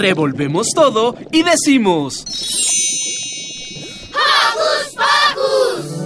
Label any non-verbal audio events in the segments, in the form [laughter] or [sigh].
Revolvemos todo y decimos... ¡Hocus Pocus!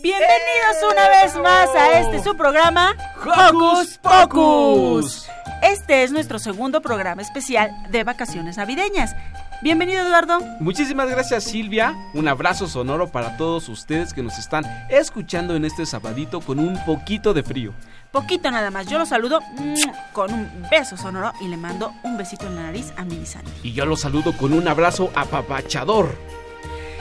Bienvenidos una vez más a este su programa Hocus Pocus. Este es nuestro segundo programa especial de vacaciones navideñas. Bienvenido Eduardo. Muchísimas gracias Silvia. Un abrazo sonoro para todos ustedes que nos están escuchando en este sabadito con un poquito de frío. Poquito nada más. Yo lo saludo con un beso sonoro y le mando un besito en la nariz a mi Sani. Y yo los saludo con un abrazo apapachador.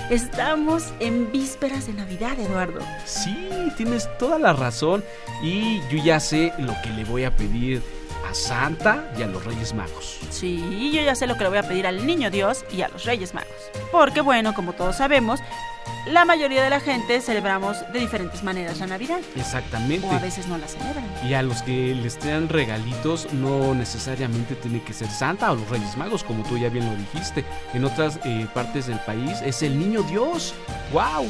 Estamos en vísperas de Navidad, Eduardo. Sí, tienes toda la razón. Y yo ya sé lo que le voy a pedir a Santa y a los Reyes Magos. Sí, yo ya sé lo que le voy a pedir al Niño Dios y a los Reyes Magos. Porque bueno, como todos sabemos, la mayoría de la gente celebramos de diferentes maneras la Navidad. Exactamente. O a veces no la celebran. Y a los que les traen regalitos no necesariamente tiene que ser Santa o los Reyes Magos, como tú ya bien lo dijiste. En otras eh, partes del país es el Niño Dios. ¡Wow!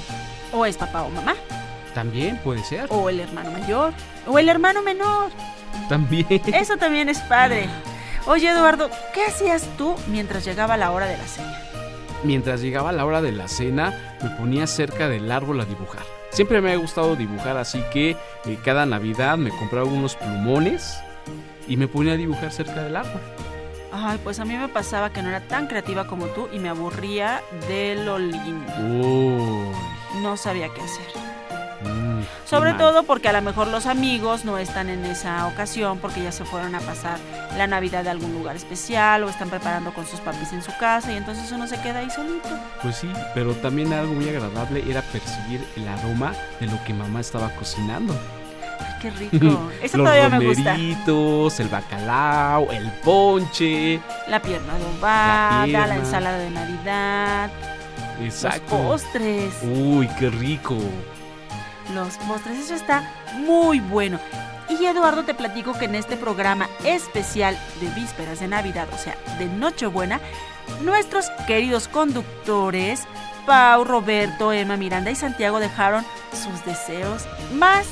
O es papá o mamá. También puede ser. O el hermano mayor. O el hermano menor. [laughs] También. Eso también es padre. Oye, Eduardo, ¿qué hacías tú mientras llegaba la hora de la cena? Mientras llegaba la hora de la cena, me ponía cerca del árbol a dibujar. Siempre me ha gustado dibujar, así que eh, cada Navidad me compraba unos plumones y me ponía a dibujar cerca del árbol. Ay, pues a mí me pasaba que no era tan creativa como tú y me aburría de lo lindo. Uy. No sabía qué hacer. Mm, Sobre todo porque a lo mejor los amigos no están en esa ocasión porque ya se fueron a pasar la Navidad de algún lugar especial o están preparando con sus papis en su casa y entonces uno se queda ahí solito. Pues sí, pero también algo muy agradable era percibir el aroma de lo que mamá estaba cocinando. Ay, qué [laughs] rico. Eso Los todavía me gusta. romeritos, el bacalao, el ponche. La pierna adobada, La pierna. la ensalada de Navidad, Exacto. los postres. Uy, qué rico. Los postres, eso está muy bueno. Y Eduardo, te platico que en este programa especial de vísperas de Navidad, o sea, de Nochebuena, nuestros queridos conductores, Pau, Roberto, Emma, Miranda y Santiago dejaron sus deseos más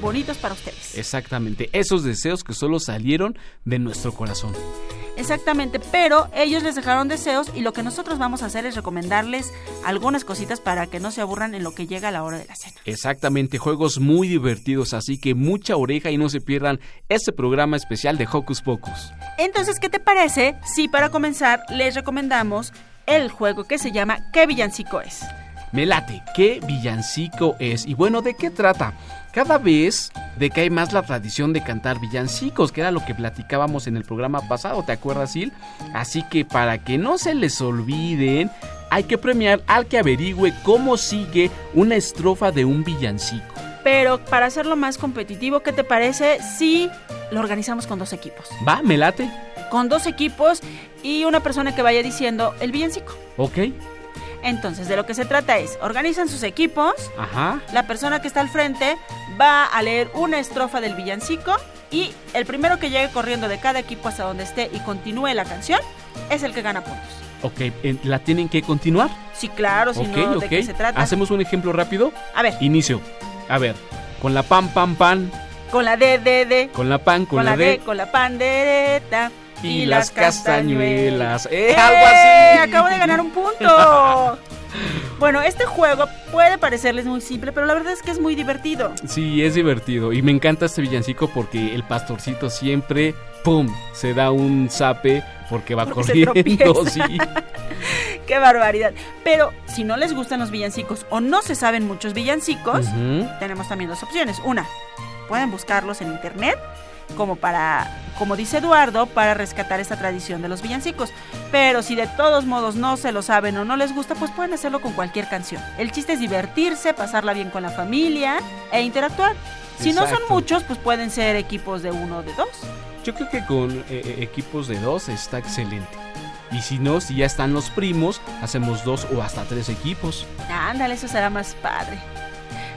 bonitos para ustedes. Exactamente, esos deseos que solo salieron de nuestro corazón. Exactamente, pero ellos les dejaron deseos y lo que nosotros vamos a hacer es recomendarles algunas cositas para que no se aburran en lo que llega la hora de la cena. Exactamente, juegos muy divertidos, así que mucha oreja y no se pierdan este programa especial de Hocus Pocus. Entonces, ¿qué te parece si para comenzar les recomendamos el juego que se llama ¿Qué villancico es? Me late, ¿qué villancico es? Y bueno, ¿de qué trata? Cada vez decae más la tradición de cantar villancicos, que era lo que platicábamos en el programa pasado, ¿te acuerdas, Sil? Así que para que no se les olviden, hay que premiar al que averigüe cómo sigue una estrofa de un villancico. Pero para hacerlo más competitivo, ¿qué te parece si lo organizamos con dos equipos? ¿Va? ¿Me late? Con dos equipos y una persona que vaya diciendo el villancico. ¿Ok? Entonces, de lo que se trata es, organizan sus equipos, Ajá. la persona que está al frente va a leer una estrofa del villancico y el primero que llegue corriendo de cada equipo hasta donde esté y continúe la canción es el que gana puntos. Ok, ¿la tienen que continuar? Sí, claro, si ok, no. ¿de qué se trata? ¿Hacemos un ejemplo rápido? A ver, Inicio. A ver, con la pan, pan, pan, con la D, D, D, con la pan, con, con, la D, D, con la pandereta y, las castañuelas. ¡Eh, ¡Eh! algo así! [laughs] Acabo de ganar un punto. [laughs] bueno, este juego puede parecerles muy simple, pero la verdad es que es muy divertido. Sí, es divertido. Y me encanta este villancico porque el pastorcito siempre, ¡pum! se da un zape porque va Porque corriendo. [laughs] Sí. ¡Qué barbaridad! Pero si no les gustan los villancicos o no se saben muchos villancicos, tenemos también dos opciones. Una, pueden buscarlos en internet como para, como dice Eduardo, para rescatar esta tradición de los villancicos. Pero si de todos modos no se lo saben o no les gusta, pues pueden hacerlo con cualquier canción. El chiste es divertirse, pasarla bien con la familia e interactuar. Si no son muchos, pues pueden ser equipos de uno o de dos. Yo creo que con eh, eh, equipos de dos está excelente. Y si no, si ya están los primos, hacemos dos o hasta tres equipos. Ándale, eso será más padre.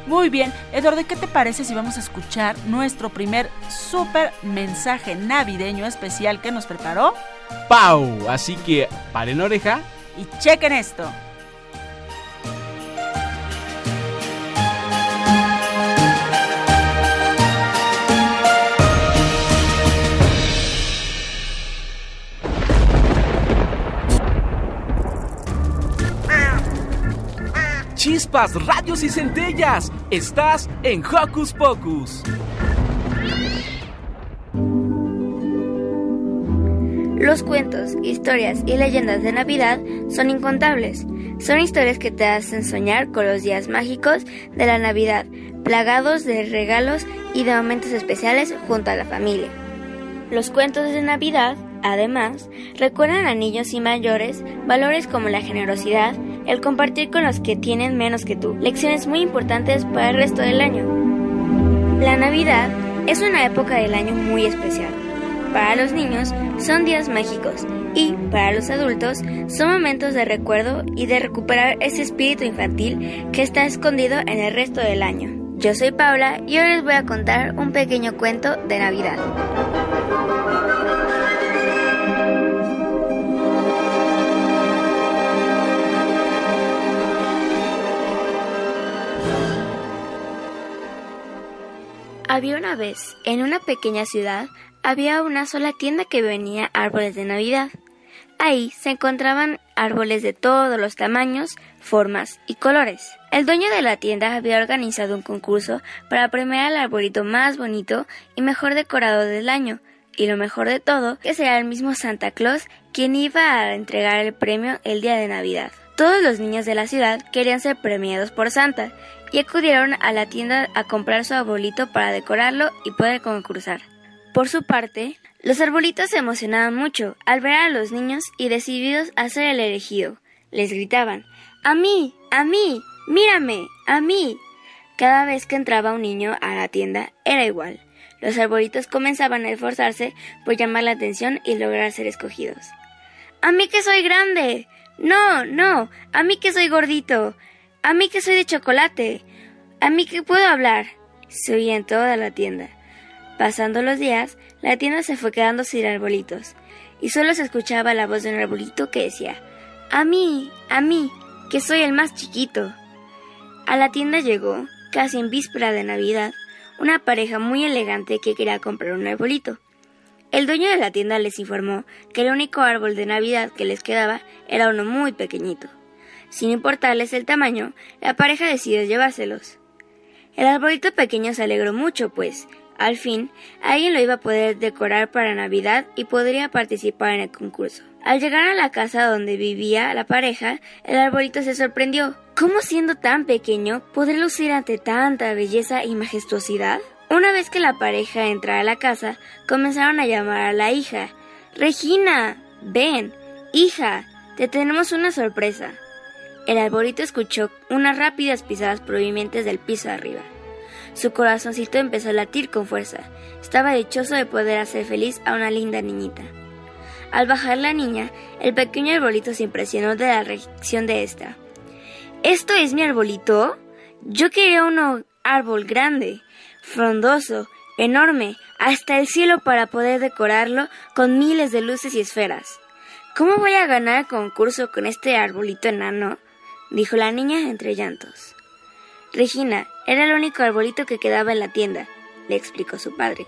Muy bien, Eduardo, ¿qué te parece si vamos a escuchar nuestro primer súper mensaje navideño especial que nos preparó? ¡Pau! Así que paren oreja. Y chequen esto. Chispas, y centellas. Estás en Hocus Pocus. Los cuentos, historias y leyendas de Navidad son incontables. Son historias que te hacen soñar con los días mágicos de la Navidad, plagados de regalos y de momentos especiales junto a la familia. Los cuentos de Navidad, además, recuerdan a niños y mayores valores como la generosidad, el compartir con los que tienen menos que tú, lecciones muy importantes para el resto del año. La Navidad es una época del año muy especial. Para los niños son días mágicos y para los adultos son momentos de recuerdo y de recuperar ese espíritu infantil que está escondido en el resto del año. Yo soy Paula y hoy les voy a contar un pequeño cuento de Navidad. Había una vez, en una pequeña ciudad, había una sola tienda que vendía árboles de Navidad. Ahí se encontraban árboles de todos los tamaños, formas y colores. El dueño de la tienda había organizado un concurso para premiar al arbolito más bonito y mejor decorado del año. Y lo mejor de todo, que será el mismo Santa Claus quien iba a entregar el premio el día de Navidad. Todos los niños de la ciudad querían ser premiados por Santa y acudieron a la tienda a comprar su arbolito para decorarlo y poder concursar. Por su parte, los arbolitos se emocionaban mucho al ver a los niños y decididos a ser el elegido. Les gritaban, ¡A mí! ¡A mí! ¡Mírame! ¡A mí! Cada vez que entraba un niño a la tienda era igual. Los arbolitos comenzaban a esforzarse por llamar la atención y lograr ser escogidos. ¡A mí que soy grande! No, no, a mí que soy gordito, a mí que soy de chocolate, a mí que puedo hablar. Se oía en toda la tienda. Pasando los días, la tienda se fue quedando sin arbolitos, y solo se escuchaba la voz de un arbolito que decía, A mí, a mí, que soy el más chiquito. A la tienda llegó, casi en víspera de Navidad, una pareja muy elegante que quería comprar un arbolito. El dueño de la tienda les informó que el único árbol de Navidad que les quedaba era uno muy pequeñito. Sin importarles el tamaño, la pareja decidió llevárselos. El arbolito pequeño se alegró mucho, pues, al fin, alguien lo iba a poder decorar para Navidad y podría participar en el concurso. Al llegar a la casa donde vivía la pareja, el arbolito se sorprendió. ¿Cómo siendo tan pequeño podré lucir ante tanta belleza y majestuosidad? Una vez que la pareja entrara a la casa, comenzaron a llamar a la hija. Regina, ven, hija, te tenemos una sorpresa. El arbolito escuchó unas rápidas pisadas provenientes del piso de arriba. Su corazoncito empezó a latir con fuerza. Estaba dichoso de poder hacer feliz a una linda niñita. Al bajar la niña, el pequeño arbolito se impresionó de la reacción de esta. ¿Esto es mi arbolito? Yo quería un árbol grande, frondoso, enorme, hasta el cielo para poder decorarlo con miles de luces y esferas. ¿Cómo voy a ganar el concurso con este arbolito enano? Dijo la niña entre llantos. Regina, era el único arbolito que quedaba en la tienda, le explicó su padre.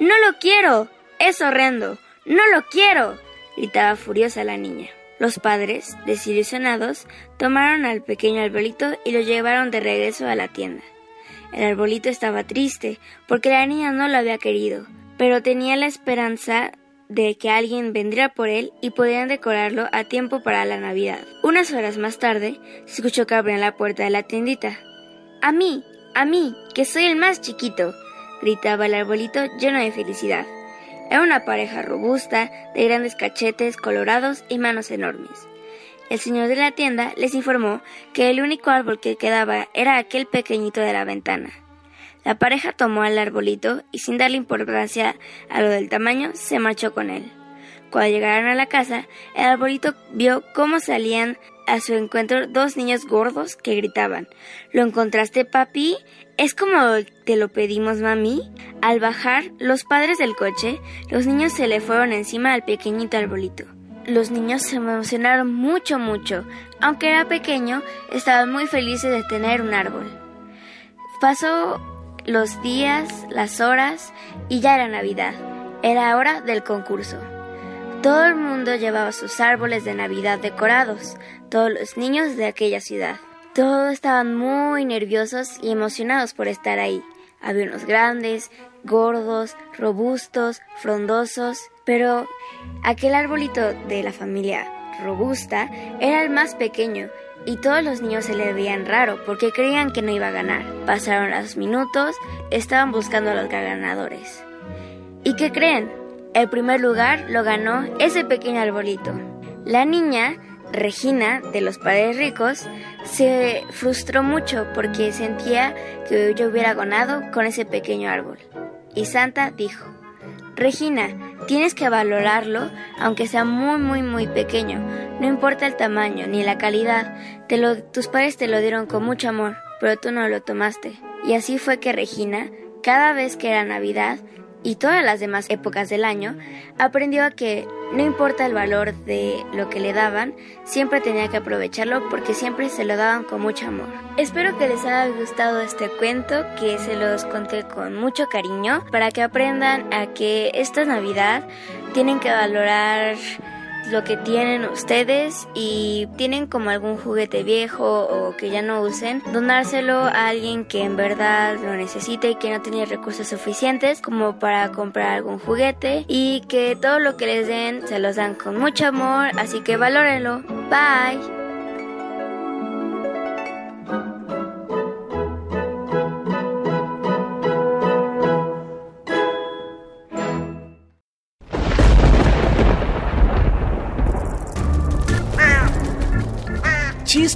No lo quiero. Es horrendo. No lo quiero. gritaba furiosa la niña. Los padres, desilusionados, tomaron al pequeño arbolito y lo llevaron de regreso a la tienda. El arbolito estaba triste porque la niña no lo había querido, pero tenía la esperanza de que alguien vendría por él y podrían decorarlo a tiempo para la Navidad. Unas horas más tarde, se escuchó que abrían la puerta de la tiendita. A mí, a mí, que soy el más chiquito, gritaba el arbolito lleno de felicidad. Era una pareja robusta, de grandes cachetes colorados y manos enormes. El señor de la tienda les informó que el único árbol que quedaba era aquel pequeñito de la ventana. La pareja tomó al arbolito y sin darle importancia a lo del tamaño, se marchó con él. Cuando llegaron a la casa, el arbolito vio cómo salían a su encuentro dos niños gordos que gritaban ¿Lo encontraste, papi? ¿Es como te lo pedimos, mami? Al bajar los padres del coche, los niños se le fueron encima al pequeñito arbolito. Los niños se emocionaron mucho, mucho. Aunque era pequeño, estaban muy felices de tener un árbol. Pasó los días, las horas y ya era Navidad. Era hora del concurso. Todo el mundo llevaba sus árboles de Navidad decorados, todos los niños de aquella ciudad. Todos estaban muy nerviosos y emocionados por estar ahí. Había unos grandes, gordos, robustos, frondosos, pero aquel arbolito de la familia robusta era el más pequeño y todos los niños se le veían raro porque creían que no iba a ganar. Pasaron los minutos, estaban buscando a los ganadores. ¿Y qué creen? El primer lugar lo ganó ese pequeño arbolito. La niña, Regina, de los padres ricos, se frustró mucho porque sentía que yo hubiera ganado con ese pequeño árbol. Y Santa dijo, Regina, tienes que valorarlo aunque sea muy muy muy pequeño. No importa el tamaño ni la calidad. Te lo, tus padres te lo dieron con mucho amor, pero tú no lo tomaste. Y así fue que Regina, cada vez que era Navidad, y todas las demás épocas del año, aprendió a que no importa el valor de lo que le daban, siempre tenía que aprovecharlo porque siempre se lo daban con mucho amor. Espero que les haya gustado este cuento, que se los conté con mucho cariño, para que aprendan a que esta Navidad tienen que valorar lo que tienen ustedes y tienen como algún juguete viejo o que ya no usen, donárselo a alguien que en verdad lo necesite y que no tiene recursos suficientes como para comprar algún juguete y que todo lo que les den se los dan con mucho amor, así que valórenlo. Bye.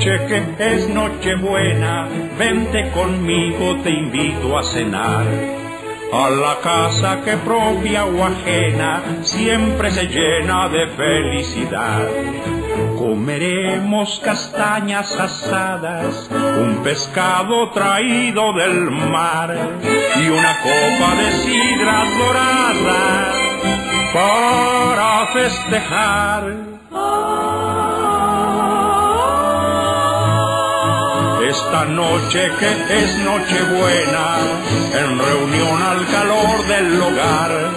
Noche que es noche buena, vente conmigo, te invito a cenar. A la casa que propia o ajena siempre se llena de felicidad. Comeremos castañas asadas, un pescado traído del mar y una copa de sidra dorada para festejar. Esta noche que es noche buena, en reunión al calor del hogar,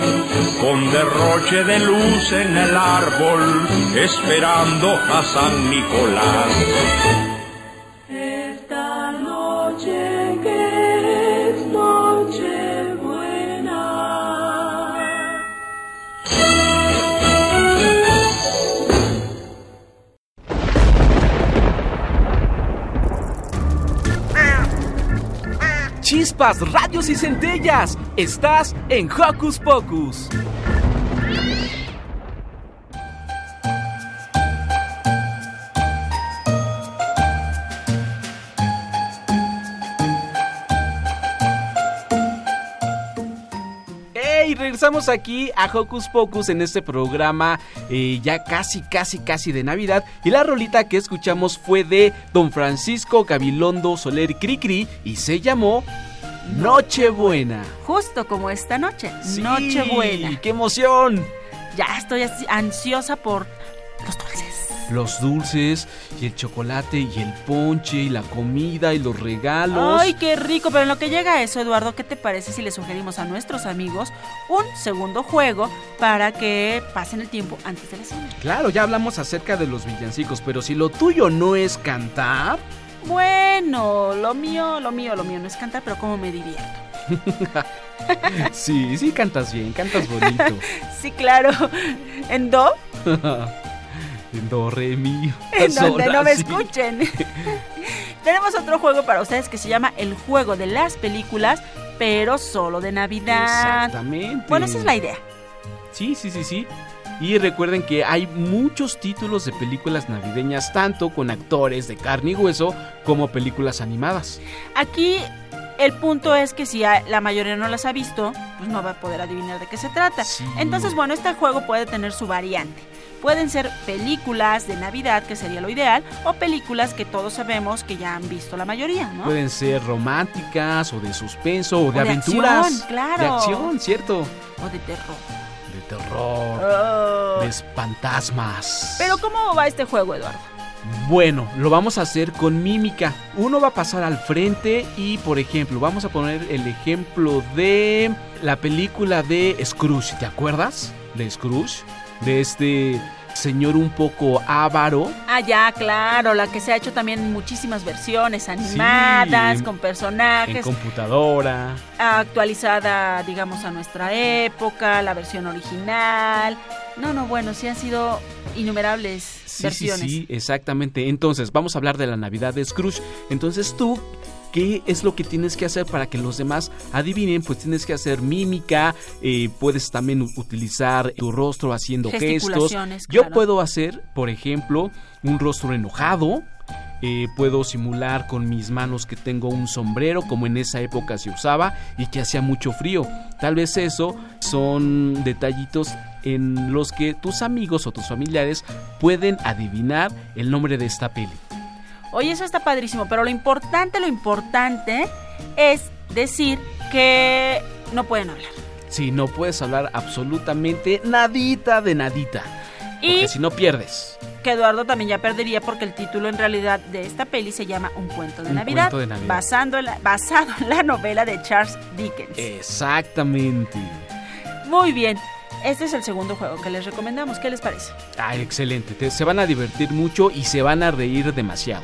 con derroche de luz en el árbol, esperando a San Nicolás. Chispas, radios y centellas. Estás en Hocus Pocus. Regresamos aquí a Hocus Pocus en este programa eh, ya casi, casi, casi de Navidad. Y la rolita que escuchamos fue de Don Francisco Gabilondo Soler Cricri y se llamó Nochebuena. Justo como esta noche, Sí, Nochebuena. ¡Qué emoción! Ya estoy ansiosa por los dulces. Los dulces y el chocolate y el ponche y la comida y los regalos. Ay, qué rico, pero en lo que llega a eso, Eduardo, ¿qué te parece si le sugerimos a nuestros amigos un segundo juego para que pasen el tiempo antes de la cena? Claro, ya hablamos acerca de los villancicos, pero si lo tuyo no es cantar, Bueno, lo mío, lo mío, lo mío no es cantar, pero cómo me divierto. [laughs] sí, sí cantas bien, cantas bonito. [laughs] Sí, claro. En do, [laughs] En do, re, mi. en donde no me escuchen. Tenemos otro juego para ustedes que se llama el juego de las películas, pero solo de Navidad. Exactamente. Bueno, esa es la idea. Sí, sí, sí, sí. Y recuerden que hay muchos títulos de películas navideñas, tanto con actores de carne y hueso como películas animadas. Aquí el punto es que si la mayoría no las ha visto, pues no va a poder adivinar de qué se trata. Sí. Entonces, bueno, este juego puede tener su variante. Pueden ser películas de Navidad, que sería lo ideal, o películas que todos sabemos que ya han visto la mayoría, ¿no? Pueden ser románticas o de suspenso o de, O de aventuras. acción, claro. De acción, cierto. O de terror. Terror. Oh. De fantasmas. Pero ¿cómo va este juego, Eduardo? Bueno, lo vamos a hacer con mímica. Uno va a pasar al frente y, por ejemplo, vamos a poner el ejemplo de la película de Scrooge. ¿Te acuerdas? De Scrooge. De este señor un poco avaro. Ah, ya, claro, la que se ha hecho también en muchísimas versiones animadas, en- con En personajes, computadora. actualizada, digamos, a nuestra época, la versión original. No, no, bueno, sí han sido innumerables Sí, sí, versiones. sí, exactamente. Entonces, vamos a hablar de la Navidad de Scrooge. Entonces, tú, ¿qué es lo que tienes que hacer para que los demás adivinen? Pues tienes que hacer mímica, eh, puedes también utilizar tu rostro haciendo gestos. Yo puedo hacer, por ejemplo, un rostro enojado. eh, puedo simular con mis manos que tengo un sombrero como en esa época se usaba y que hacía mucho frío. Tal vez eso son detallitos en los que tus amigos o tus familiares pueden adivinar el nombre de esta peli. Oye, eso está padrísimo, pero lo importante, lo importante es decir que no pueden hablar. Si no puedes hablar absolutamente nadita de nadita. Y Porque si no pierdes. que Eduardo también ya perdería porque el título en realidad de esta peli se llama Un cuento de, Un Navidad, cuento de Navidad. basando en la- basado en la novela de Charles Dickens. Exactamente. Muy bien, este es el segundo juego que les recomendamos. ¿Qué les parece? Ah, excelente. Te- se van a divertir mucho y se van a reír demasiado.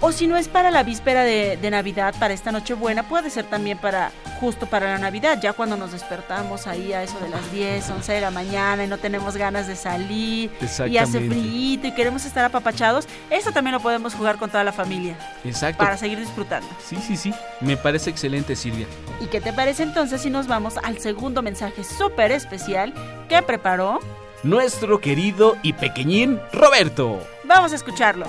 O si no es para la víspera de, de Navidad, para esta Nochebuena, puede ser también para justo para la Navidad, ya cuando nos despertamos ahí a eso de las 10, 11 de la mañana y no tenemos ganas de salir y hace frío y queremos estar apapachados, eso también lo podemos jugar con toda la familia Exacto. para seguir disfrutando. Sí, sí, sí. Me parece excelente, Silvia. ¿Y qué te parece entonces si nos vamos al segundo mensaje súper especial que preparó? Nuestro querido y pequeñín Roberto. Vamos a escucharlo.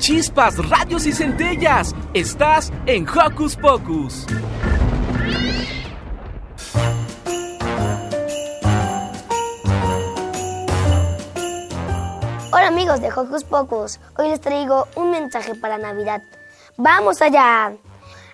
Chispas, radios y centellas. Estás en Hocus Pocus. Hola amigos de Hocus Pocus, hoy les traigo un mensaje para Navidad. ¡Vamos allá!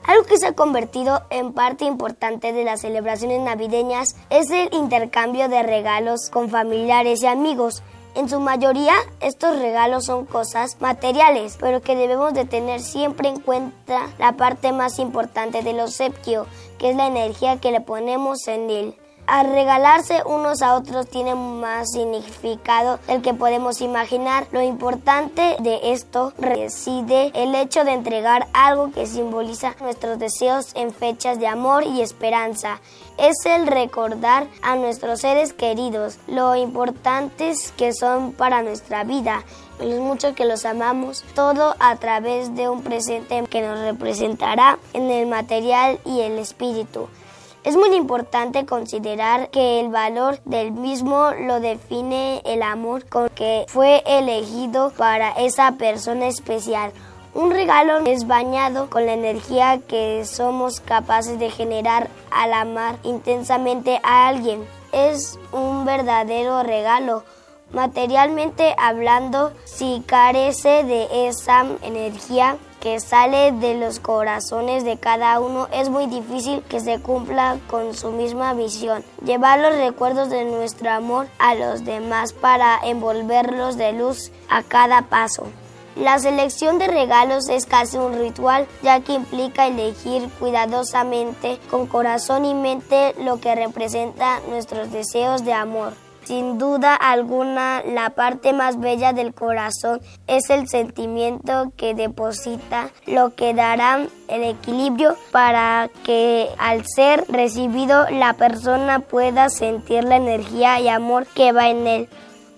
Algo que se ha convertido en parte importante de las celebraciones navideñas es el intercambio de regalos con familiares y amigos. En su mayoría, estos regalos son cosas materiales, pero que debemos de tener siempre en cuenta la parte más importante del obsequio, que es la energía que le ponemos en él. Al regalarse unos a otros tiene más significado del que podemos imaginar. Lo importante de esto reside el hecho de entregar algo que simboliza nuestros deseos en fechas de amor y esperanza. Es el recordar a nuestros seres queridos lo importantes que son para nuestra vida los mucho que los amamos, todo a través de un presente que nos representará en el material y el espíritu. Es muy importante considerar que el valor del mismo lo define el amor con que fue elegido para esa persona especial. Un regalo es bañado con la energía que somos capaces de generar al amar intensamente a alguien. Es un verdadero regalo Materialmente hablando, si carece de esa energía que sale de los corazones de cada uno, es muy difícil que se cumpla con su misma visión. Llevar los recuerdos de nuestro amor a los demás para envolverlos de luz a cada paso. La selección de regalos es casi un ritual, ya que implica elegir cuidadosamente, con corazón y mente, lo que representa nuestros deseos de amor. Sin duda alguna, la parte más bella del corazón es el sentimiento que deposita, lo que dará el equilibrio para que al ser recibido la persona pueda sentir la energía y amor que va en él.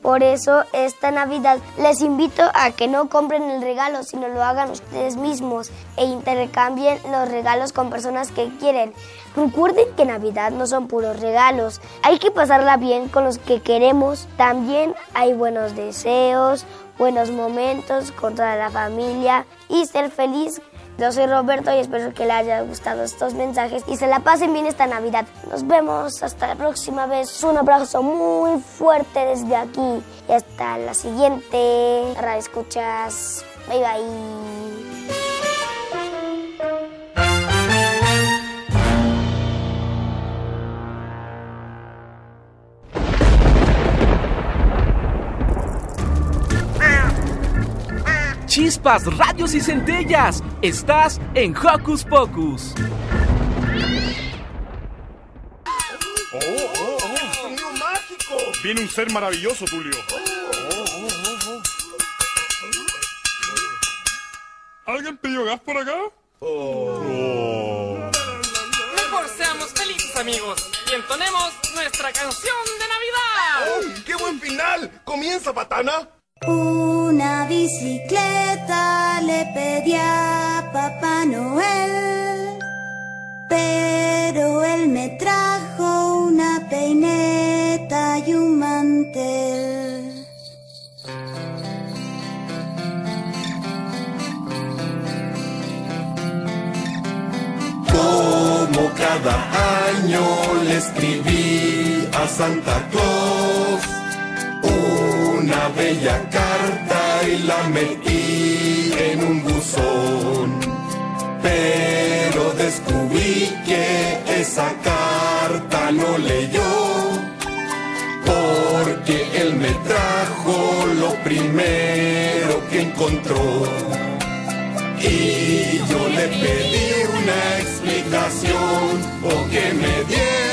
Por eso esta Navidad les invito a que no compren el regalo, sino lo hagan ustedes mismos e intercambien los regalos con personas que quieren. Recuerden que Navidad no son puros regalos, hay que pasarla bien con los que queremos. También hay buenos deseos, buenos momentos con toda la familia y ser feliz yo soy Roberto y espero que les haya gustado estos mensajes y se la pasen bien esta Navidad. Nos vemos hasta la próxima vez. Un abrazo muy fuerte desde aquí y hasta la siguiente. Radio escuchas. Bye bye. Chispas, radios y centellas. Estás en Hocus Pocus. ¡Oh, oh, oh! ¡Sonido mágico! Viene un ser maravilloso, Tulio. ¿Alguien pidió gas por acá? Mejor seamos felices, amigos, y entonemos nuestra canción de Navidad. ¡Qué buen final! ¿Comienza, patana? Una bicicleta le pedí a Papá Noel, pero él me trajo una peineta y un mantel. Como cada año le escribí a Santa Claus una bella carta y la metí en un buzón. Pero descubrí que esa carta no leyó, porque él me trajo lo primero que encontró. Y yo le pedí una explicación o que me diera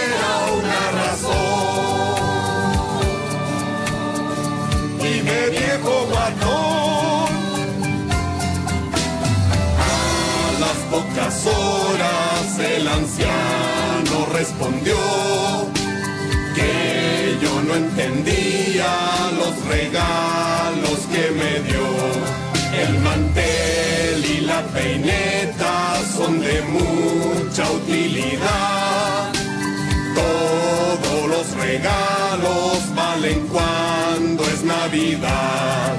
el anciano respondió que yo no entendía los regalos que me dio. El mantel y la peineta son de mucha utilidad. Todos los regalos valen cuando es Navidad.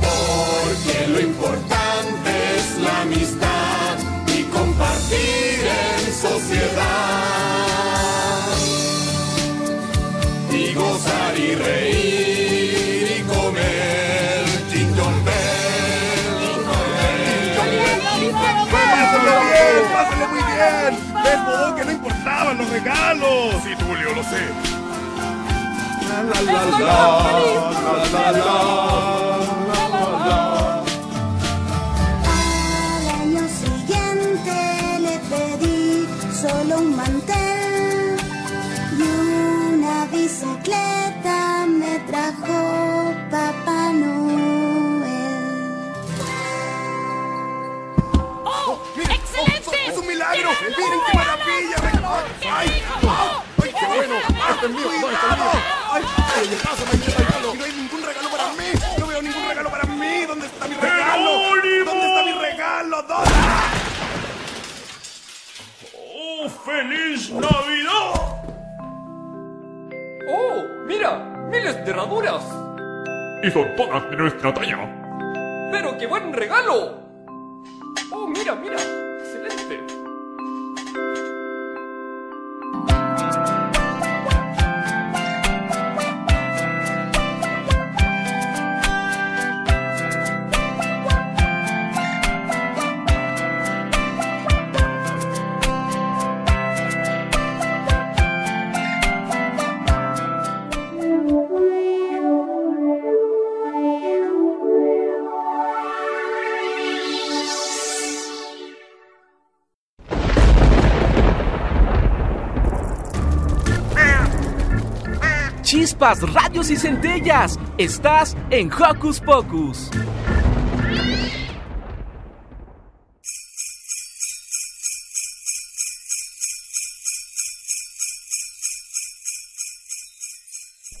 Porque lo importante es la amistad compartir en sociedad. Y gozar y reír y comer jingle bell. ¡Pásalo bien! ¡Pásalo muy bien! ¡Ves, Bobo, que no importaban los regalos! Sí, Tulio, lo sé. La, la, la, la, la, la, la, la. Todas de nuestra talla. ¡Pero qué buen regalo! Radios y centellas. Estás en Hocus Pocus.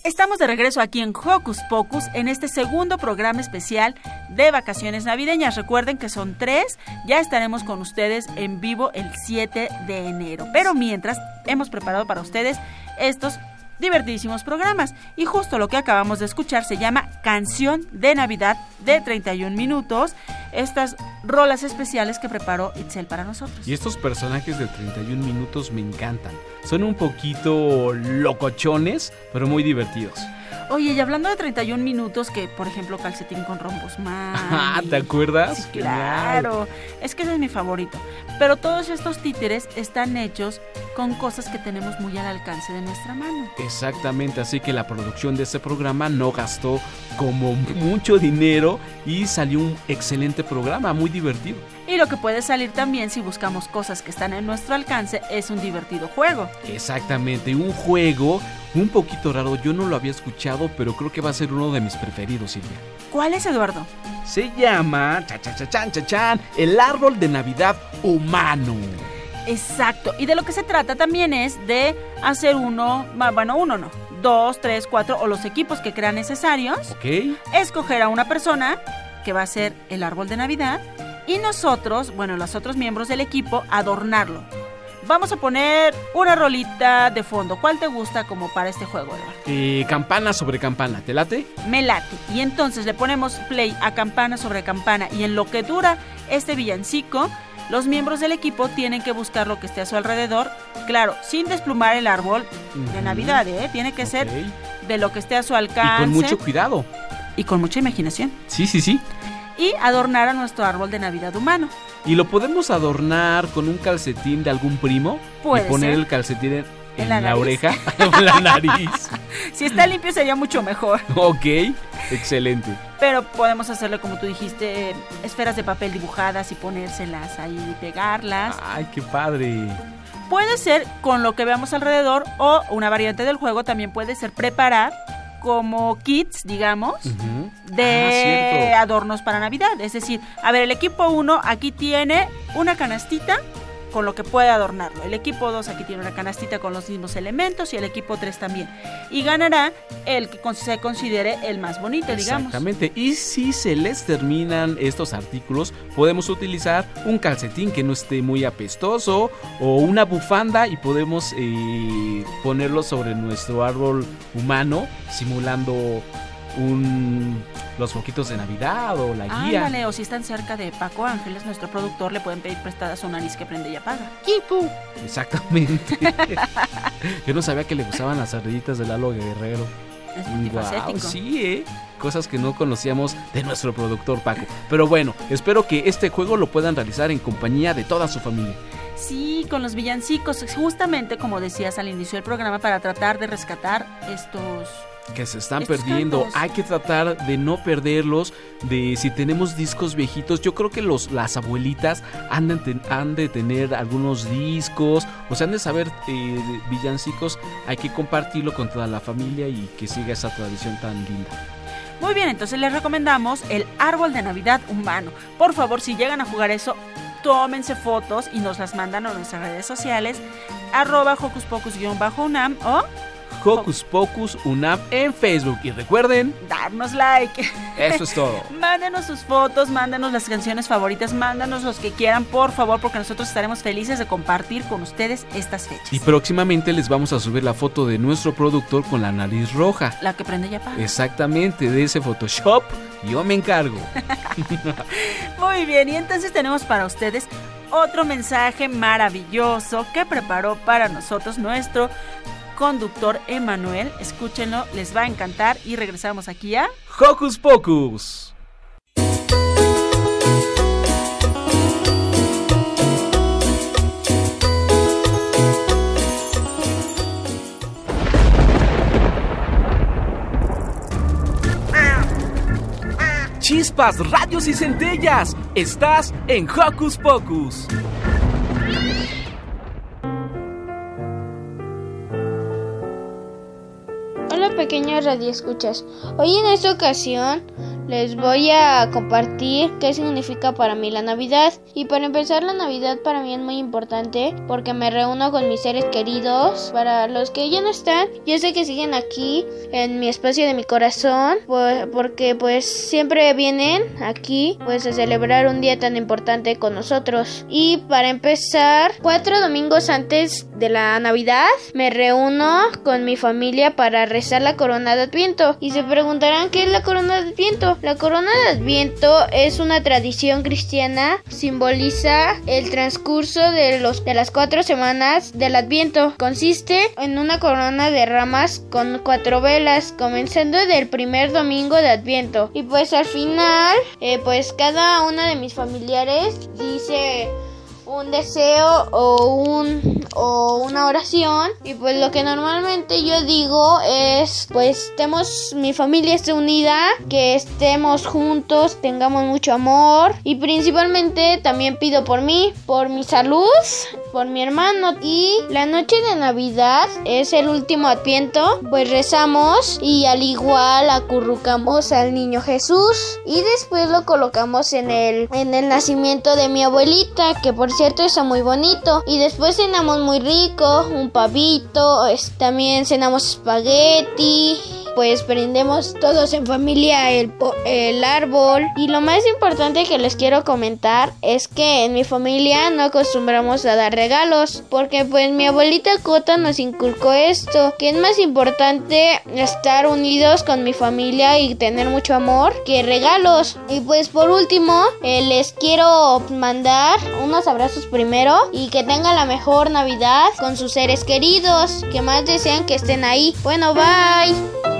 Estamos de regreso aquí en Hocus Pocus en este segundo programa especial de vacaciones navideñas. Recuerden que son tres, ya estaremos con ustedes en vivo el 7 de enero. Pero mientras, hemos preparado para ustedes estos divertidísimos programas. Y justo lo que acabamos de escuchar se llama Canción de Navidad de 31 minutos. Estas rolas especiales que preparó Itzel para nosotros. Y estos personajes de 31 minutos me encantan. Son un poquito locochones, pero muy divertidos. Oye, y hablando de 31 minutos, que por ejemplo calcetín con rombos más. [laughs] Ah, ¿te acuerdas? Sí, claro. Es que ese es mi favorito. Pero todos estos títeres están hechos con cosas que tenemos muy al alcance de nuestra mano. Exactamente, así que la producción de este programa no gastó como mucho dinero y salió un excelente programa, muy divertido. Y lo que puede salir también si buscamos cosas que están en nuestro alcance es un divertido juego. Exactamente, un juego un poquito raro, yo no lo había escuchado, pero creo que va a ser uno de mis preferidos, Silvia. ¿Cuál es, Eduardo? Se llama, cha cha cha cha chan, el árbol de Navidad humano. Exacto, y de lo que se trata también es de hacer uno, bueno, uno no, dos, tres, cuatro o los equipos que crean necesarios. Ok. Escoger a una persona que va a ser el árbol de Navidad y nosotros, bueno, los otros miembros del equipo, adornarlo. Vamos a poner una rolita de fondo. ¿Cuál te gusta como para este juego, Eduardo? Eh, campana sobre campana, ¿te late? Me late. Y entonces le ponemos play a campana sobre campana y en lo que dura este villancico, los miembros del equipo tienen que buscar lo que esté a su alrededor. Claro, sin desplumar el árbol de Navidad, ¿eh? Tiene que ser de lo que esté a su alcance. Y con mucho cuidado. Y con mucha imaginación. Sí, sí, sí. Y adornar a nuestro árbol de Navidad humano. ¿Y lo podemos adornar con un calcetín de algún primo? Puede y poner ser. el calcetín en, en la oreja o [laughs] [laughs] en la nariz. Si está limpio sería mucho mejor. [laughs] ok, excelente. Pero podemos hacerlo como tú dijiste, esferas de papel dibujadas y ponérselas ahí y pegarlas. Ay, qué padre. Puede ser con lo que veamos alrededor o una variante del juego también puede ser preparar como kits, digamos, de Ah, adornos para Navidad. Es decir, a ver, el equipo 1 aquí tiene una canastita con lo que puede adornarlo. El equipo 2 aquí tiene una canastita con los mismos elementos y el equipo 3 también. Y ganará el que se considere el más bonito, digamos. Exactamente. Y si se les terminan estos artículos, podemos utilizar un calcetín que no esté muy apestoso o una bufanda y podemos eh, ponerlo sobre nuestro árbol humano, simulando un los foquitos de Navidad o la guía. Ándale, o si están cerca de Paco Ángeles, nuestro productor, le pueden pedir prestada su nariz que prende y apaga. Exactamente. [laughs] Yo no sabía que le gustaban las ardillitas de Lalo Guerrero. Es Guau, multifacético. sí, ¿eh? Cosas que no conocíamos de nuestro productor Paco. Pero bueno, espero que este juego lo puedan realizar en compañía de toda su familia. Sí, con los villancicos, justamente como decías al inicio del programa, para tratar de rescatar estos... Que se están Estos perdiendo. cantos. Hay que tratar de no perderlos. De si tenemos discos viejitos. Yo creo que los, las abuelitas han de, ten- han de tener algunos discos. O sea, han de saber eh, villancicos. Hay que compartirlo con toda la familia y que siga esa tradición tan linda. Muy bien, entonces les recomendamos el árbol de Navidad humano. Por favor, si llegan a jugar eso, tómense fotos y nos las mandan a nuestras redes sociales, arroba hocus pocus-unam o Hocus Pocus UNAM en Facebook. Y recuerden, darnos like. Eso es todo. [laughs] mándenos sus fotos, mándenos las canciones favoritas, mándanos los que quieran, por favor, porque nosotros estaremos felices de compartir con ustedes estas fechas. Y próximamente les vamos a subir la foto de nuestro productor con la nariz roja. La que prende ya para. Exactamente, de ese Photoshop yo me encargo. [laughs] Muy bien, y entonces tenemos para ustedes otro mensaje maravilloso que preparó para nosotros nuestro conductor Emanuel. Escúchenlo, les va a encantar y regresamos aquí a Hocus Pocus. Chispas, radios y centellas. Estás en Hocus Pocus. Pequeños radioescuchas. Hoy en esta ocasión les voy a compartir qué significa para mí la Navidad. Y para empezar, la Navidad para mí es muy importante porque me reúno con mis seres queridos. Para los que ya no están, yo sé que siguen aquí en mi espacio de mi corazón pues, porque pues siempre vienen aquí pues a celebrar un día tan importante con nosotros. Y para empezar, cuatro domingos antes de la Navidad me reúno con mi familia para rezar la corona de Adviento. Y se preguntarán qué es la corona de Adviento. La corona de Adviento es una tradición cristiana, simboliza el transcurso de, los, de las cuatro semanas del Adviento. Consiste en una corona de ramas con cuatro velas, comenzando del primer domingo de Adviento. Y pues al final, eh, pues cada uno de mis familiares dice un deseo o un o una oración. Y pues lo que normalmente yo digo es pues estemos mi familia esté unida que estemos juntos tengamos mucho amor. Y principalmente también pido por mí por mi salud por mi hermano. Y la noche de navidad es el último adviento pues rezamos y al igual acurrucamos al niño Jesús. Y después lo colocamos en el en el nacimiento de mi abuelita que por cierto está muy bonito. Y después cenamos muy rico un pavito es, también cenamos espagueti pues prendemos todos en familia el, el árbol. Y lo más importante que les quiero comentar es que en mi familia no acostumbramos a dar regalos, porque pues mi abuelita Cota nos inculcó esto, que es más importante estar unidos con mi familia y tener mucho amor que regalos. Y pues por último, eh, les quiero mandar unos abrazos primero y que tengan la mejor Navidad con sus seres queridos, que más desean que estén ahí. Bueno, bye.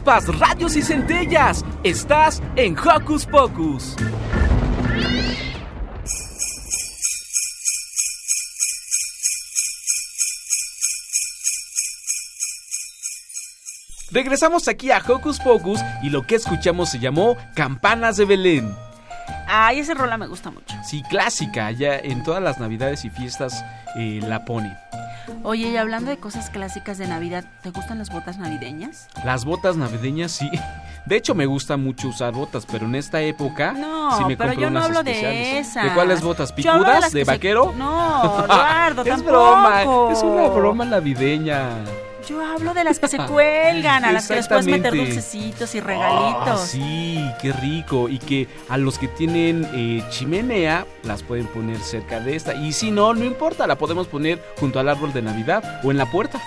Chispas, radios y centellas. Estás en Hocus Pocus. Regresamos aquí a Hocus Pocus y lo que escuchamos se llamó Campanas de Belén. Ay, ese rola me gusta mucho. Sí, clásica, ya en todas las navidades y fiestas eh, la pone. Oye, y hablando de cosas clásicas de Navidad, ¿te gustan las botas navideñas? Las botas navideñas sí. De hecho, me gusta mucho usar botas, pero en esta época No, sí me pero yo no unas hablo de especiales. esas. ¿De cuáles botas? De ¿Picudas? ¿De, que se- vaquero? No, [laughs] Eduardo, es tampoco. broma, es una broma navideña. Yo hablo de las que se [laughs] cuelgan, a las que les puedes meter dulcecitos y regalitos. Ah, sí, qué rico. Y que a los que tienen eh, chimenea las pueden poner cerca de esta. Y si no, no importa, la podemos poner junto al árbol de Navidad o en la puerta.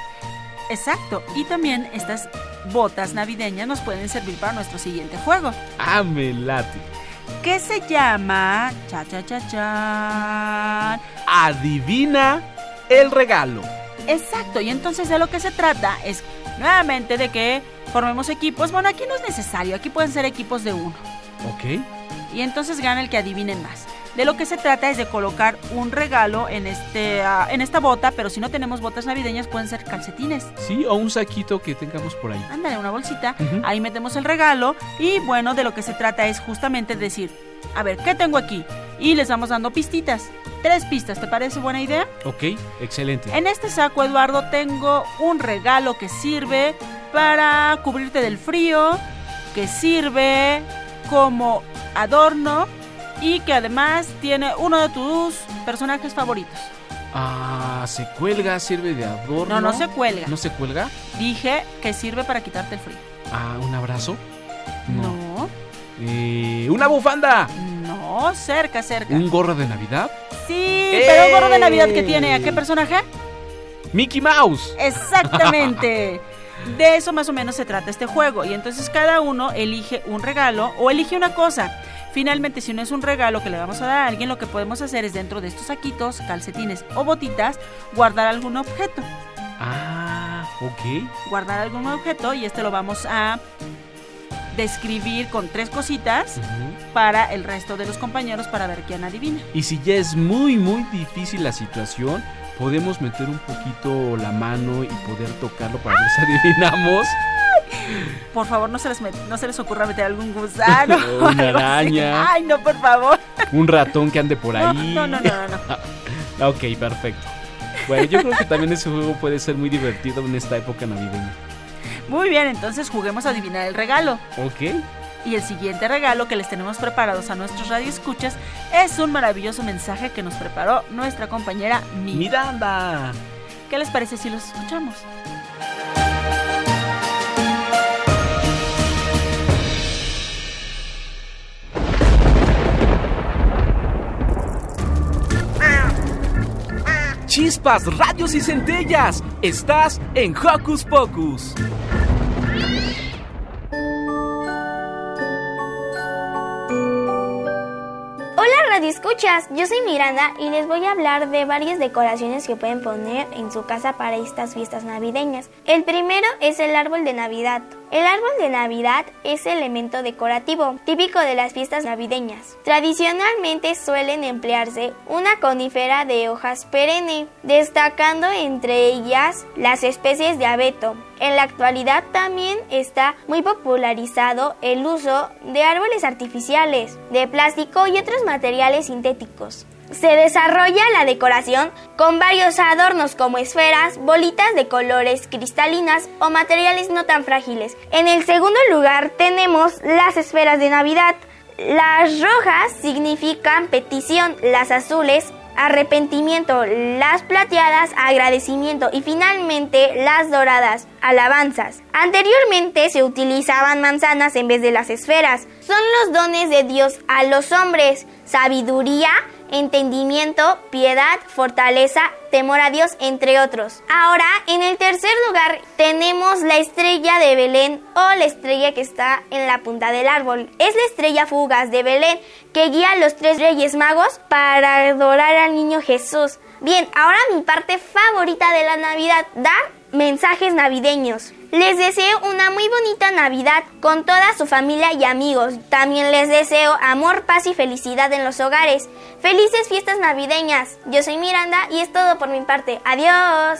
Exacto. Y también estas botas navideñas nos pueden servir para nuestro siguiente juego, Ah, me late. que se llama cha cha cha cha. Adivina el regalo. Exacto. Y entonces de lo que se trata es nuevamente de que formemos equipos. Bueno, aquí no es necesario. Aquí pueden ser equipos de uno. ¿Ok? y entonces gana el que adivinen más. De lo que se trata es de colocar un regalo en, este, ah, en esta bota, pero si no tenemos botas navideñas pueden ser calcetines. Sí, o un saquito que tengamos por ahí. Ándale, una bolsita, ahí metemos el regalo y bueno, de lo que se trata es justamente decir, a ver, ¿qué tengo aquí? Y les vamos dando pistitas. Tres pistas, ¿te parece buena idea? Ok, excelente. En este saco, Eduardo, tengo un regalo que sirve para cubrirte del frío, que sirve como adorno y que además tiene uno de tus personajes favoritos. Ah, se cuelga, sirve de adorno. No, no se cuelga. ¿No se cuelga? Dije que sirve para quitarte el frío. Ah, ¿un abrazo? No, Eh, ¿Una bufanda? no, cerca, cerca. ¿Un gorro de Navidad? Sí, pero un gorro de Navidad que tiene, ¿a qué personaje? ¡Mickey Mouse! Exactamente. [laughs] De eso más o menos se trata este juego. Y entonces cada uno elige un regalo o elige una cosa. Finalmente, si no es un regalo que le vamos a dar a alguien, lo que podemos hacer es dentro de estos saquitos, calcetines o botitas, guardar algún objeto. Ah, ok. Guardar algún objeto y este lo vamos a describir con tres cositas para el resto de los compañeros para ver quién adivina. Y si ya es muy, muy difícil la situación, podemos meter un poquito la mano y poder tocarlo para ver si adivinamos. Por favor, no se les, no se les ocurra meter algún gusano. [laughs] o Una algo así. araña. Ay, no, por favor. Un ratón que ande por No, ahí. no, no, no, no, Ah, [laughs] ok, perfecto. Bueno, yo creo que también ese juego puede ser muy divertido en esta época navideña. Muy bien, entonces juguemos a adivinar el regalo. Ok. Y el siguiente regalo que les tenemos preparados a nuestros radioescuchas es un maravilloso mensaje que nos preparó nuestra compañera Mira. Miranda. ¿Qué les parece si los escuchamos? Chispas, radios y centellas. Estás en Hocus Pocus. Radio yo soy Miranda y les voy a hablar de varias decoraciones que pueden poner en su casa para estas fiestas navideñas. El primero es el árbol de Navidad. El árbol de Navidad es elemento decorativo típico de las fiestas navideñas. Tradicionalmente suelen emplearse una conífera de hojas perenne, destacando entre ellas las especies de abeto. En la actualidad también está muy popularizado el uso de árboles artificiales, de plástico y otros materiales sintéticos. Se desarrolla la decoración con varios adornos como esferas, bolitas de colores cristalinas o materiales no tan frágiles. En el segundo lugar tenemos las esferas de Navidad. Las rojas significan petición, las azules arrepentimiento, las plateadas agradecimiento y finalmente las doradas alabanzas. Anteriormente se utilizaban manzanas en vez de las esferas. Son los dones de Dios a los hombres, sabiduría, entendimiento, piedad, fortaleza, temor a Dios, entre otros. Ahora, en el tercer lugar tenemos la estrella de Belén o la estrella que está en la punta del árbol. Es la estrella fugaz de Belén que guía a los tres reyes magos para adorar al niño Jesús. Bien, ahora mi parte favorita de la Navidad, dar mensajes navideños. Les deseo una muy bonita Navidad con toda su familia y amigos. También les deseo amor, paz y felicidad en los hogares. Felices fiestas navideñas. Yo soy Miranda y es todo por mi parte. Adiós.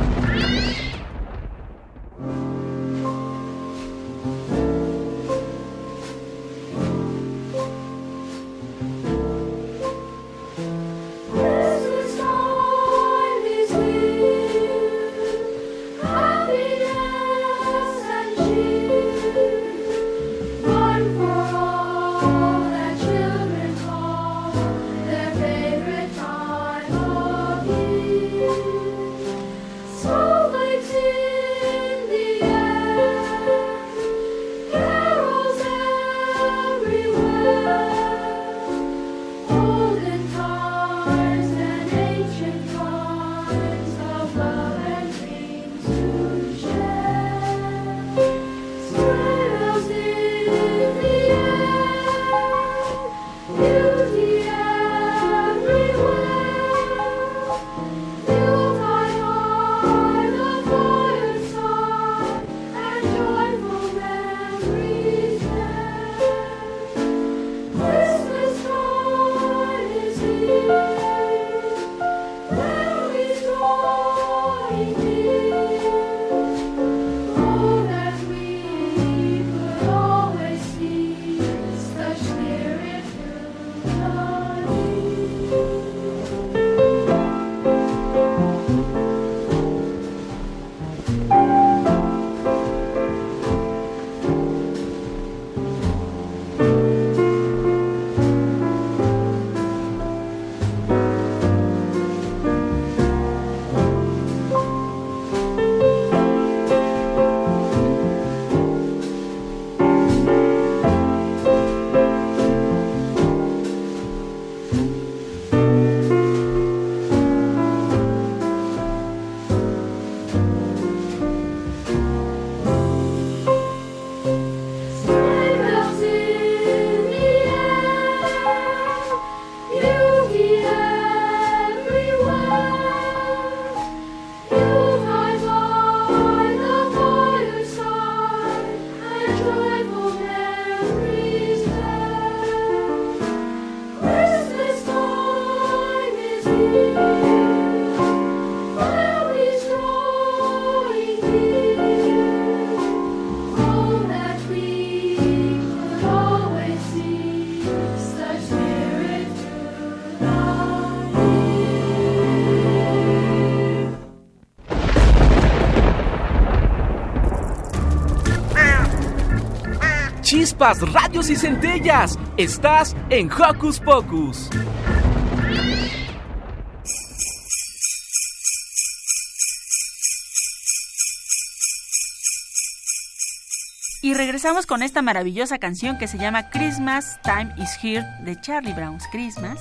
Radios y centellas. Estás en Hocus Pocus. Y regresamos con esta maravillosa canción que se llama Christmas Time is Here de Charlie Brown's Christmas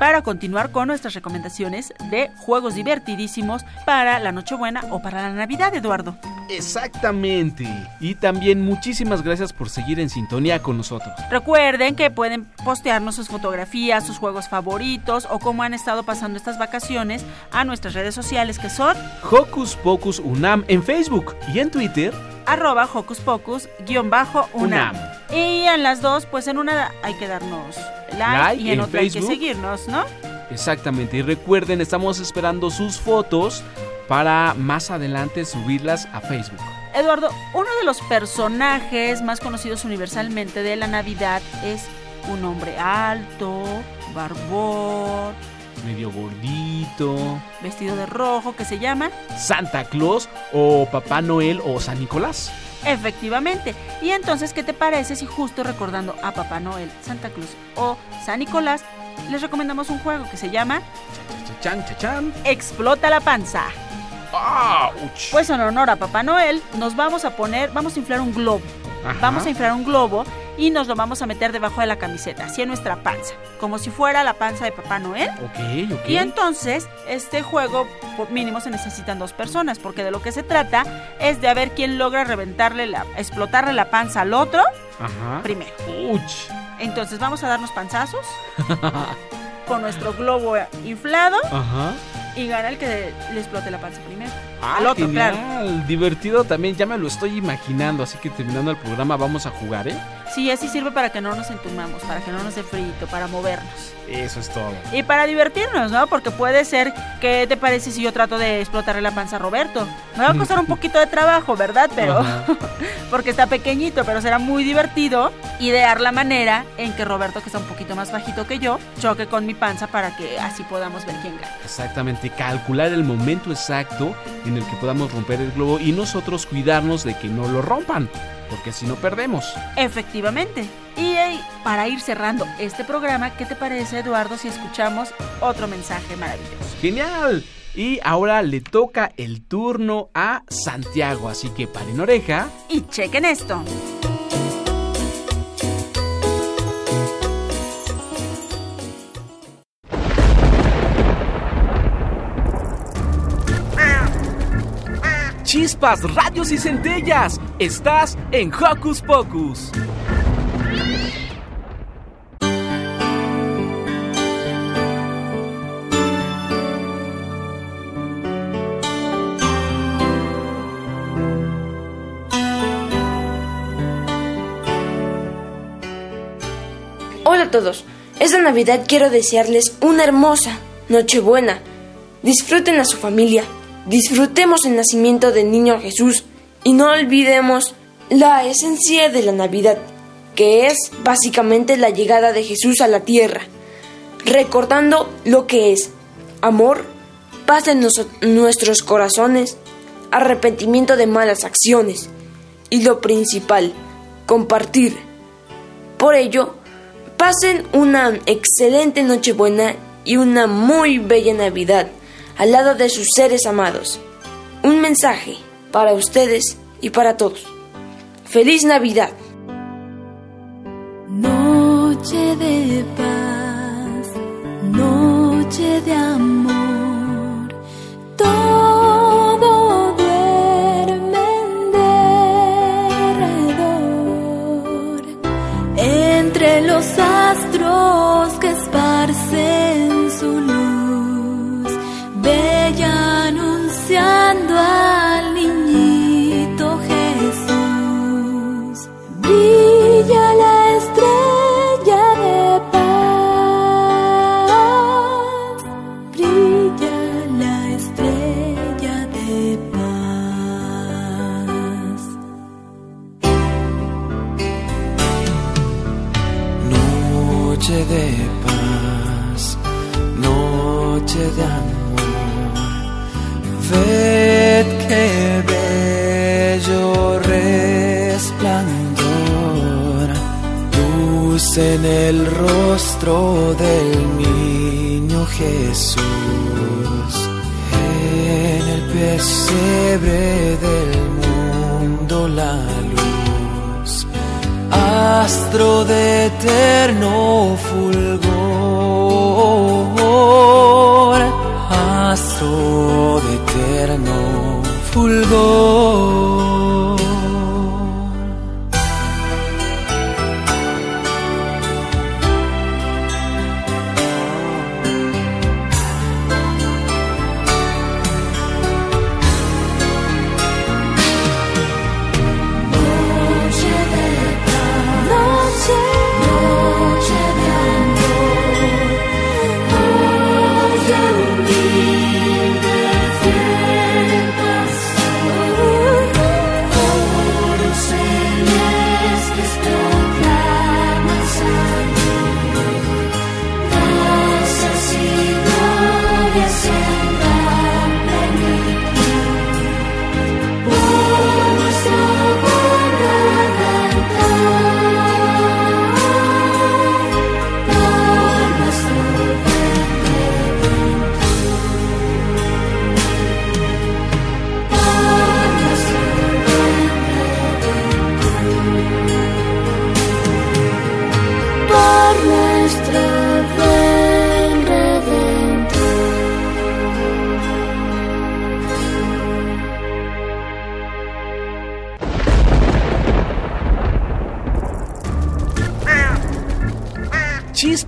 para continuar con nuestras recomendaciones de juegos divertidísimos para la Nochebuena o para la Navidad, Eduardo. Exactamente. Y también muchísimas gracias por seguir en sintonía con nosotros. Recuerden que pueden postearnos sus fotografías, sus juegos favoritos o cómo han estado pasando estas vacaciones a nuestras redes sociales que son Hocus Pocus Unam en Facebook y en Twitter. arroba hocus pocus guion bajo unam. Unam. Y en las dos, pues en una hay que darnos like, Like y en, en otra hay que seguirnos, ¿no? Exactamente. Y recuerden, estamos esperando sus fotos para más adelante subirlas a Facebook. Eduardo, uno de los personajes más conocidos universalmente de la Navidad es un hombre alto, barbón, Medio gordito. vestido de rojo, que se llama Santa Claus o Papá Noel o San Nicolás. Efectivamente. Y entonces, ¿qué te parece si justo recordando a Papá Noel, Santa Claus o San Nicolás, les recomendamos un juego que se llama Chachan, chachan. Explota la panza? ¡Auch! Pues en honor a Papá Noel, nos vamos a poner, vamos a inflar un globo. Ajá. Vamos a inflar un globo y nos lo vamos a meter debajo de la camiseta, así en nuestra panza, como si fuera la panza de Papá Noel. Ok, ok. Y entonces, este juego, por mínimo se necesitan dos personas, porque de lo que se trata es de a ver quién logra reventarle la, explotarle la panza al otro Ajá. primero. Uch. Entonces vamos a darnos panzazos [laughs] con nuestro globo inflado Ajá. Y gana el que le explote la panza primero. Ah, al otro, genial. claro. Divertido también, ya me lo estoy imaginando, así que terminando el programa vamos a jugar, ¿eh? Sí, así sirve para que no nos entumamos, para que no nos dé frito, para movernos. Eso es todo. Y para divertirnos, ¿no? Porque puede ser, ¿qué te parece si yo trato de explotarle la panza a Roberto? Me va a costar un poquito de trabajo, ¿verdad? Pero, [laughs] porque está pequeñito, pero será muy divertido idear la manera en que Roberto, que está un poquito más bajito que yo, choque con mi panza para que así podamos ver quién gana. Exactamente, calcular el momento exacto en el que podamos romper el globo y nosotros cuidarnos de que no lo rompan, porque si no perdemos. Efectivamente. Y para ir cerrando este programa, ¿qué te parece, Eduardo, si escuchamos otro mensaje maravilloso? ¡Genial! Y ahora le toca el turno a Santiago, así que paren oreja. Y chequen esto. Chispas, radios y centellas. Estás en Hocus Pocus. Hola a todos. Esta Navidad quiero desearles una hermosa Nochebuena. Disfruten a su familia. Disfrutemos el nacimiento del niño Jesús y no olvidemos la esencia de la Navidad, que es básicamente la llegada de Jesús a la tierra, recordando lo que es amor, paz en nuestros corazones, arrepentimiento de malas acciones y lo principal, compartir. Por ello, pasen una excelente Nochebuena y una muy bella Navidad al lado de sus seres amados. Un mensaje para ustedes y para todos. ¡Feliz Navidad! Noche de paz, noche de amor, del niño Jesús. En el pesebre del mundo la luz astro de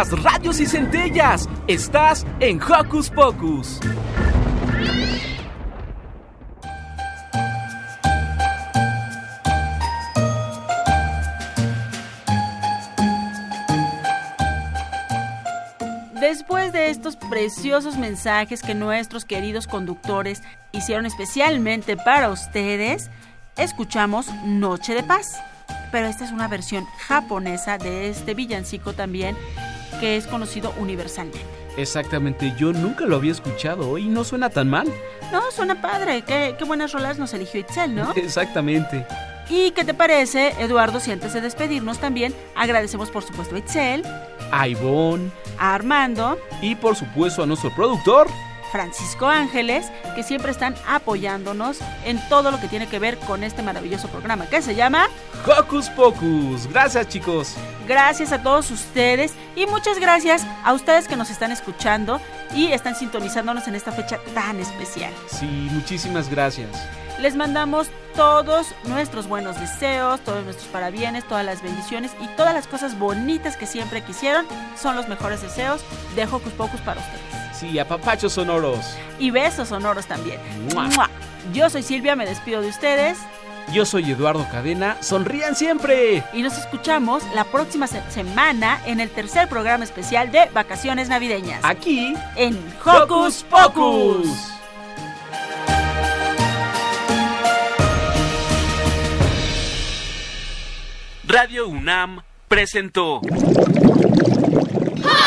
Chispas, radios y centellas. Estás en Hocus Pocus. Después de estos preciosos mensajes que nuestros queridos conductores hicieron especialmente para ustedes, escuchamos Noche de Paz. Pero esta es una versión japonesa de este villancico también, que es conocido universalmente. Exactamente, yo nunca lo había escuchado y no suena tan mal. No, suena padre. Qué, qué buenas rolas nos eligió Itzel, ¿no? [laughs] Exactamente. ¿Y qué te parece, Eduardo? Si antes de despedirnos también agradecemos por supuesto a Itzel, A Ivonne a Armando, y por supuesto a nuestro productor. Francisco Ángeles, que siempre están apoyándonos en todo lo que tiene que ver con este maravilloso programa que se llama Hocus Pocus. Gracias chicos. Gracias a todos ustedes y muchas gracias a ustedes que nos están escuchando y están sintonizándonos en esta fecha tan especial. Sí, muchísimas gracias. Les mandamos todos nuestros buenos deseos, todos nuestros parabienes, todas las bendiciones y todas las cosas bonitas que siempre quisieron. Son los mejores deseos de Hocus Pocus para ustedes. Sí, a papachos sonoros. Y besos sonoros también. ¡Mua! ¡Mua! Yo soy Silvia, me despido de ustedes Yo soy Eduardo Cadena. Sonrían siempre. y nos escuchamos la próxima se- semana en el tercer programa especial de Vacaciones Navideñas. Aquí en Hocus Pocus. Radio UNAM presentó